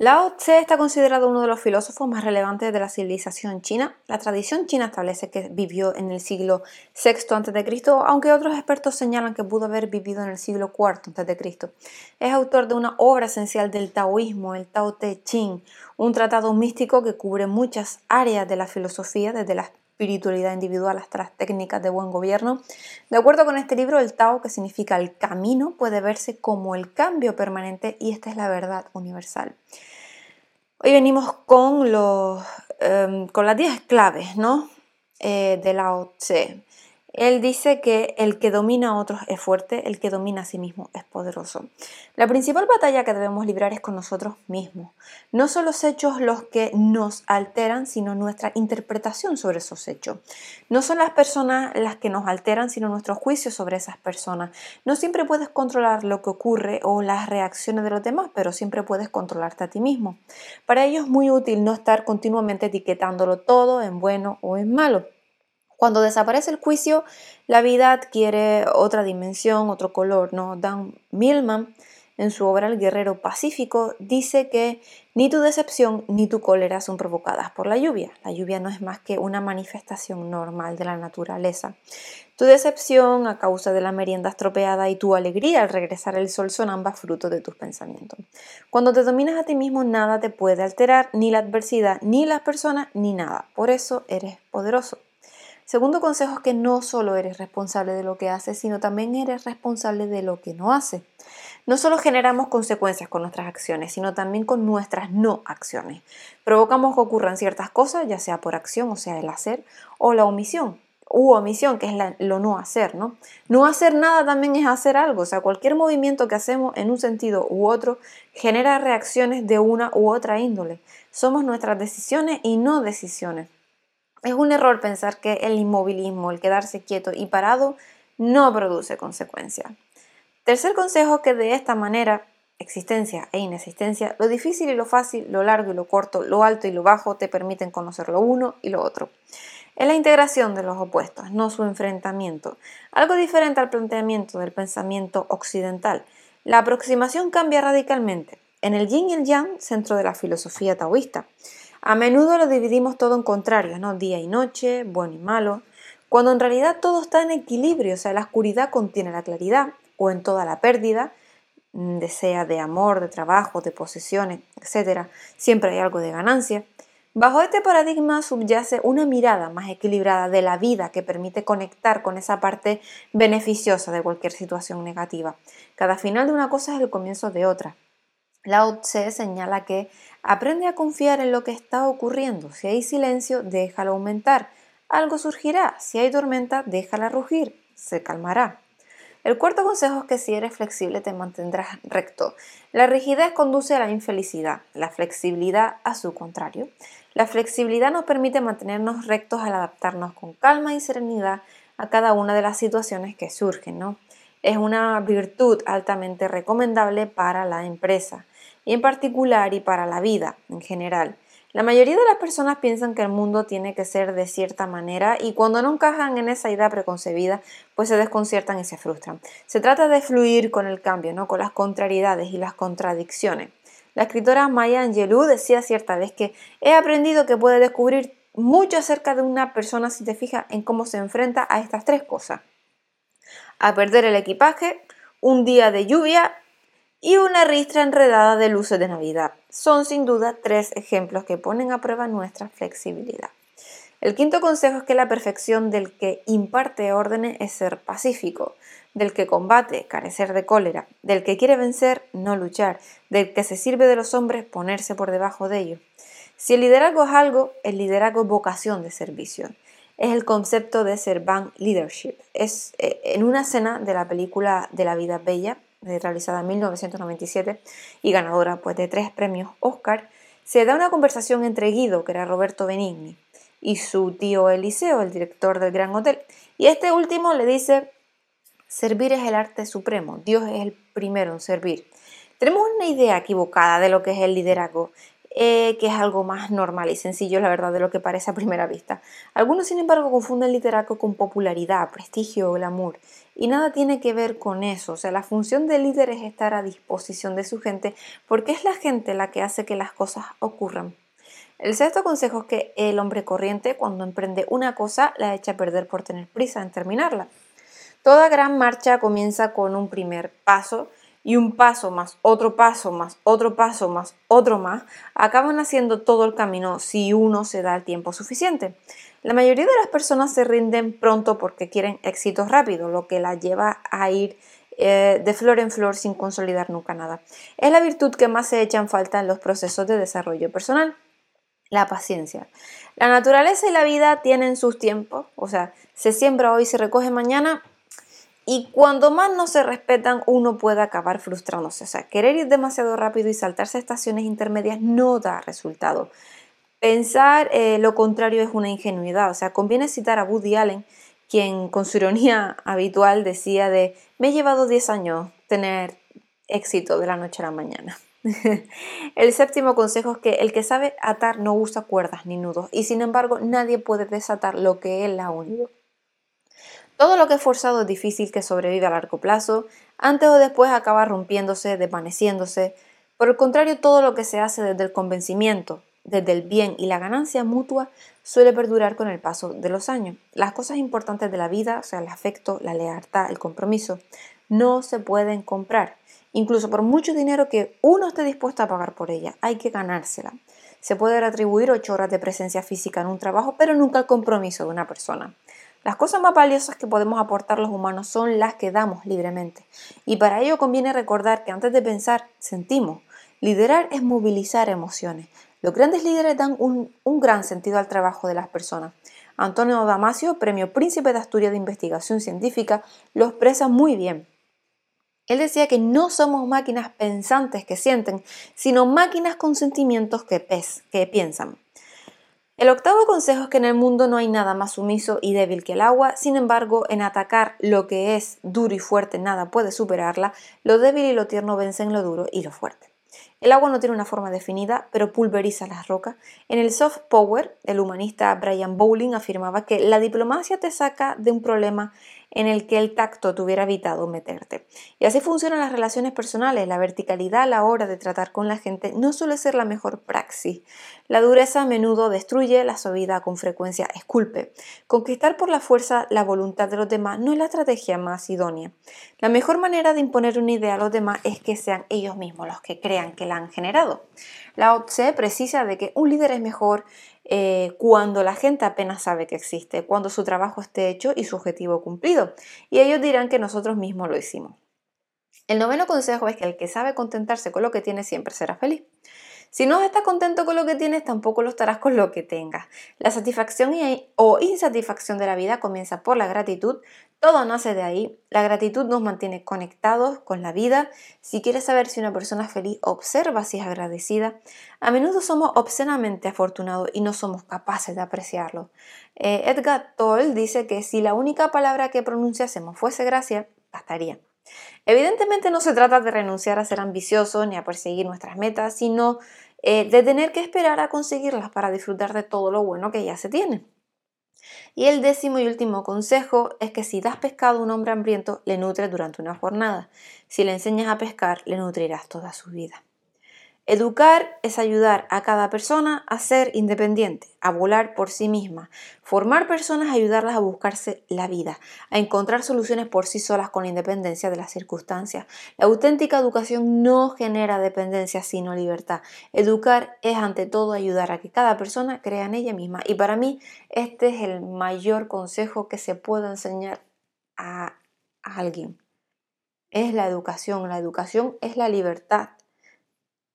Lao Tse está considerado uno de los filósofos más relevantes de la civilización china. La tradición china establece que vivió en el siglo VI a.C., aunque otros expertos señalan que pudo haber vivido en el siglo IV a.C. Es autor de una obra esencial del taoísmo, el Tao Te Ching, un tratado místico que cubre muchas áreas de la filosofía, desde la espiritualidad individual hasta las técnicas de buen gobierno. De acuerdo con este libro, el Tao, que significa el camino, puede verse como el cambio permanente y esta es la verdad universal. Hoy venimos con, los, em, con las 10 claves ¿no? Eh, de Lao Tse. Él dice que el que domina a otros es fuerte, el que domina a sí mismo es poderoso. La principal batalla que debemos librar es con nosotros mismos. No son los hechos los que nos alteran, sino nuestra interpretación sobre esos hechos. No son las personas las que nos alteran, sino nuestros juicios sobre esas personas. No siempre puedes controlar lo que ocurre o las reacciones de los demás, pero siempre puedes controlarte a ti mismo. Para ello es muy útil no estar continuamente etiquetándolo todo en bueno o en malo. Cuando desaparece el juicio, la vida adquiere otra dimensión, otro color. ¿no? Dan Millman, en su obra El Guerrero Pacífico, dice que ni tu decepción ni tu cólera son provocadas por la lluvia. La lluvia no es más que una manifestación normal de la naturaleza. Tu decepción a causa de la merienda estropeada y tu alegría al regresar el sol son ambas frutos de tus pensamientos. Cuando te dominas a ti mismo, nada te puede alterar, ni la adversidad, ni las personas, ni nada. Por eso eres poderoso. Segundo consejo es que no solo eres responsable de lo que haces, sino también eres responsable de lo que no haces. No solo generamos consecuencias con nuestras acciones, sino también con nuestras no acciones. Provocamos que ocurran ciertas cosas, ya sea por acción, o sea, el hacer, o la omisión, u omisión, que es lo no hacer, ¿no? No hacer nada también es hacer algo, o sea, cualquier movimiento que hacemos en un sentido u otro genera reacciones de una u otra índole. Somos nuestras decisiones y no decisiones. Es un error pensar que el inmovilismo, el quedarse quieto y parado, no produce consecuencias. Tercer consejo que de esta manera, existencia e inexistencia, lo difícil y lo fácil, lo largo y lo corto, lo alto y lo bajo te permiten conocer lo uno y lo otro. Es la integración de los opuestos, no su enfrentamiento. Algo diferente al planteamiento del pensamiento occidental. La aproximación cambia radicalmente. En el yin y el yang, centro de la filosofía taoísta. A menudo lo dividimos todo en contrarios, ¿no? Día y noche, bueno y malo, cuando en realidad todo está en equilibrio, o sea, la oscuridad contiene la claridad, o en toda la pérdida, mm, sea de amor, de trabajo, de posesiones, etc., siempre hay algo de ganancia. Bajo este paradigma subyace una mirada más equilibrada de la vida que permite conectar con esa parte beneficiosa de cualquier situación negativa. Cada final de una cosa es el comienzo de otra. Lao Tse señala que aprende a confiar en lo que está ocurriendo. Si hay silencio, déjalo aumentar. Algo surgirá. Si hay tormenta, déjala rugir. Se calmará. El cuarto consejo es que si eres flexible te mantendrás recto. La rigidez conduce a la infelicidad, la flexibilidad a su contrario. La flexibilidad nos permite mantenernos rectos al adaptarnos con calma y serenidad a cada una de las situaciones que surgen. ¿no? Es una virtud altamente recomendable para la empresa y en particular y para la vida en general. La mayoría de las personas piensan que el mundo tiene que ser de cierta manera y cuando no encajan en esa idea preconcebida, pues se desconciertan y se frustran. Se trata de fluir con el cambio, ¿no? con las contrariedades y las contradicciones. La escritora Maya Angelou decía cierta vez que he aprendido que puede descubrir mucho acerca de una persona si te fijas en cómo se enfrenta a estas tres cosas. A perder el equipaje, un día de lluvia y una ristra enredada de luces de Navidad. Son sin duda tres ejemplos que ponen a prueba nuestra flexibilidad. El quinto consejo es que la perfección del que imparte órdenes es ser pacífico, del que combate, carecer de cólera, del que quiere vencer, no luchar, del que se sirve de los hombres, ponerse por debajo de ellos. Si el liderazgo es algo, el liderazgo es vocación de servicio. Es el concepto de servant leadership. Es eh, en una escena de la película De la vida bella, realizada en 1997 y ganadora pues, de tres premios Oscar, se da una conversación entre Guido, que era Roberto Benigni, y su tío Eliseo, el director del Gran Hotel. Y este último le dice, servir es el arte supremo, Dios es el primero en servir. Tenemos una idea equivocada de lo que es el liderazgo. Eh, que es algo más normal y sencillo, la verdad, de lo que parece a primera vista. Algunos, sin embargo, confunden liderazgo con popularidad, prestigio o glamour. Y nada tiene que ver con eso. O sea, la función del líder es estar a disposición de su gente porque es la gente la que hace que las cosas ocurran. El sexto consejo es que el hombre corriente, cuando emprende una cosa, la echa a perder por tener prisa en terminarla. Toda gran marcha comienza con un primer paso y un paso más otro paso más otro paso más otro más acaban haciendo todo el camino si uno se da el tiempo suficiente. La mayoría de las personas se rinden pronto porque quieren éxitos rápidos, lo que las lleva a ir eh, de flor en flor sin consolidar nunca nada. Es la virtud que más se echa en falta en los procesos de desarrollo personal. La paciencia. La naturaleza y la vida tienen sus tiempos, o sea, se siembra hoy, se recoge mañana, y cuando más no se respetan, uno puede acabar frustrándose. O sea, querer ir demasiado rápido y saltarse estaciones intermedias no da resultado. Pensar eh, lo contrario es una ingenuidad. O sea, conviene citar a Woody Allen, quien con su ironía habitual decía de, me he llevado 10 años tener éxito de la noche a la mañana. el séptimo consejo es que el que sabe atar no usa cuerdas ni nudos y sin embargo nadie puede desatar lo que él ha unido. Todo lo que es forzado es difícil que sobreviva a largo plazo, antes o después acaba rompiéndose, desvaneciéndose. Por el contrario, todo lo que se hace desde el convencimiento, desde el bien y la ganancia mutua suele perdurar con el paso de los años. Las cosas importantes de la vida, o sea, el afecto, la lealtad, el compromiso, no se pueden comprar. Incluso por mucho dinero que uno esté dispuesto a pagar por ella, hay que ganársela. Se puede retribuir ocho horas de presencia física en un trabajo, pero nunca el compromiso de una persona. Las cosas más valiosas que podemos aportar los humanos son las que damos libremente. Y para ello conviene recordar que antes de pensar, sentimos. Liderar es movilizar emociones. Los grandes líderes dan un, gran sentido al trabajo de las personas. Antonio Damasio, premio Príncipe de Asturias de Investigación Científica, lo expresa muy bien. Él decía que no somos máquinas pensantes que sienten, sino máquinas con sentimientos que, piensan. El octavo consejo es que en el mundo no hay nada más sumiso y débil que el agua, sin embargo, en atacar lo que es duro y fuerte nada puede superarla, lo débil y lo tierno vencen lo duro y lo fuerte. El agua no tiene una forma definida, pero pulveriza las rocas. En el soft power, el humanista Brian Bowling afirmaba que la diplomacia te saca de un problema en el que el tacto te hubiera evitado meterte. Y así funcionan las relaciones personales. La verticalidad a la hora de tratar con la gente no suele ser la mejor praxis. La dureza a menudo destruye, la suavidad con frecuencia esculpe. Conquistar por la fuerza la voluntad de los demás no es la estrategia más idónea. La mejor manera de imponer una idea a los demás es que sean ellos mismos los que crean que la han generado. La OTSE precisa de que un líder es mejor eh, cuando la gente apenas sabe que existe, cuando su trabajo esté hecho y su objetivo cumplido. Y ellos dirán que nosotros mismos lo hicimos. El noveno consejo es que el que sabe contentarse con lo que tiene siempre será feliz. Si no estás contento con lo que tienes, tampoco lo estarás con lo que tengas. La satisfacción o insatisfacción de la vida comienza por la gratitud. Todo nace de ahí. La gratitud nos mantiene conectados con la vida. Si quieres saber si una persona es feliz, observa si es agradecida. A menudo somos obscenamente afortunados y no somos capaces de apreciarlo. Eh, Edgar Toll dice que si la única palabra que pronunciásemos fuese gracia, bastaría. Evidentemente no se trata de renunciar a ser ambiciosos ni a perseguir nuestras metas, sino eh, de tener que esperar a conseguirlas para disfrutar de todo lo bueno que ya se tiene. Y el décimo y último consejo es que si das pescado a un hombre hambriento, le nutres durante una jornada. Si le enseñas a pescar, le nutrirás toda su vida. Educar es ayudar a cada persona a ser independiente, a volar por sí misma. Formar personas, ayudarlas a buscarse la vida, a encontrar soluciones por sí solas con independencia de las circunstancias. La auténtica educación no genera dependencia, sino libertad. Educar es ante todo ayudar a que cada persona crea en ella misma. Y para mí este es el mayor consejo que se puede enseñar a alguien. Es la educación. La educación es la libertad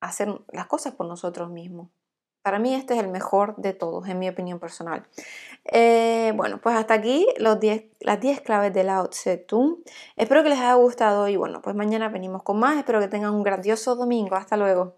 hacer las cosas por nosotros mismos. Para mí este es el mejor de todos, en mi opinión personal. Eh, bueno, pues hasta aquí los las 10 claves de Lao Tse. Espero que les haya gustado y bueno, pues mañana venimos con más. Espero que tengan un grandioso domingo. Hasta luego.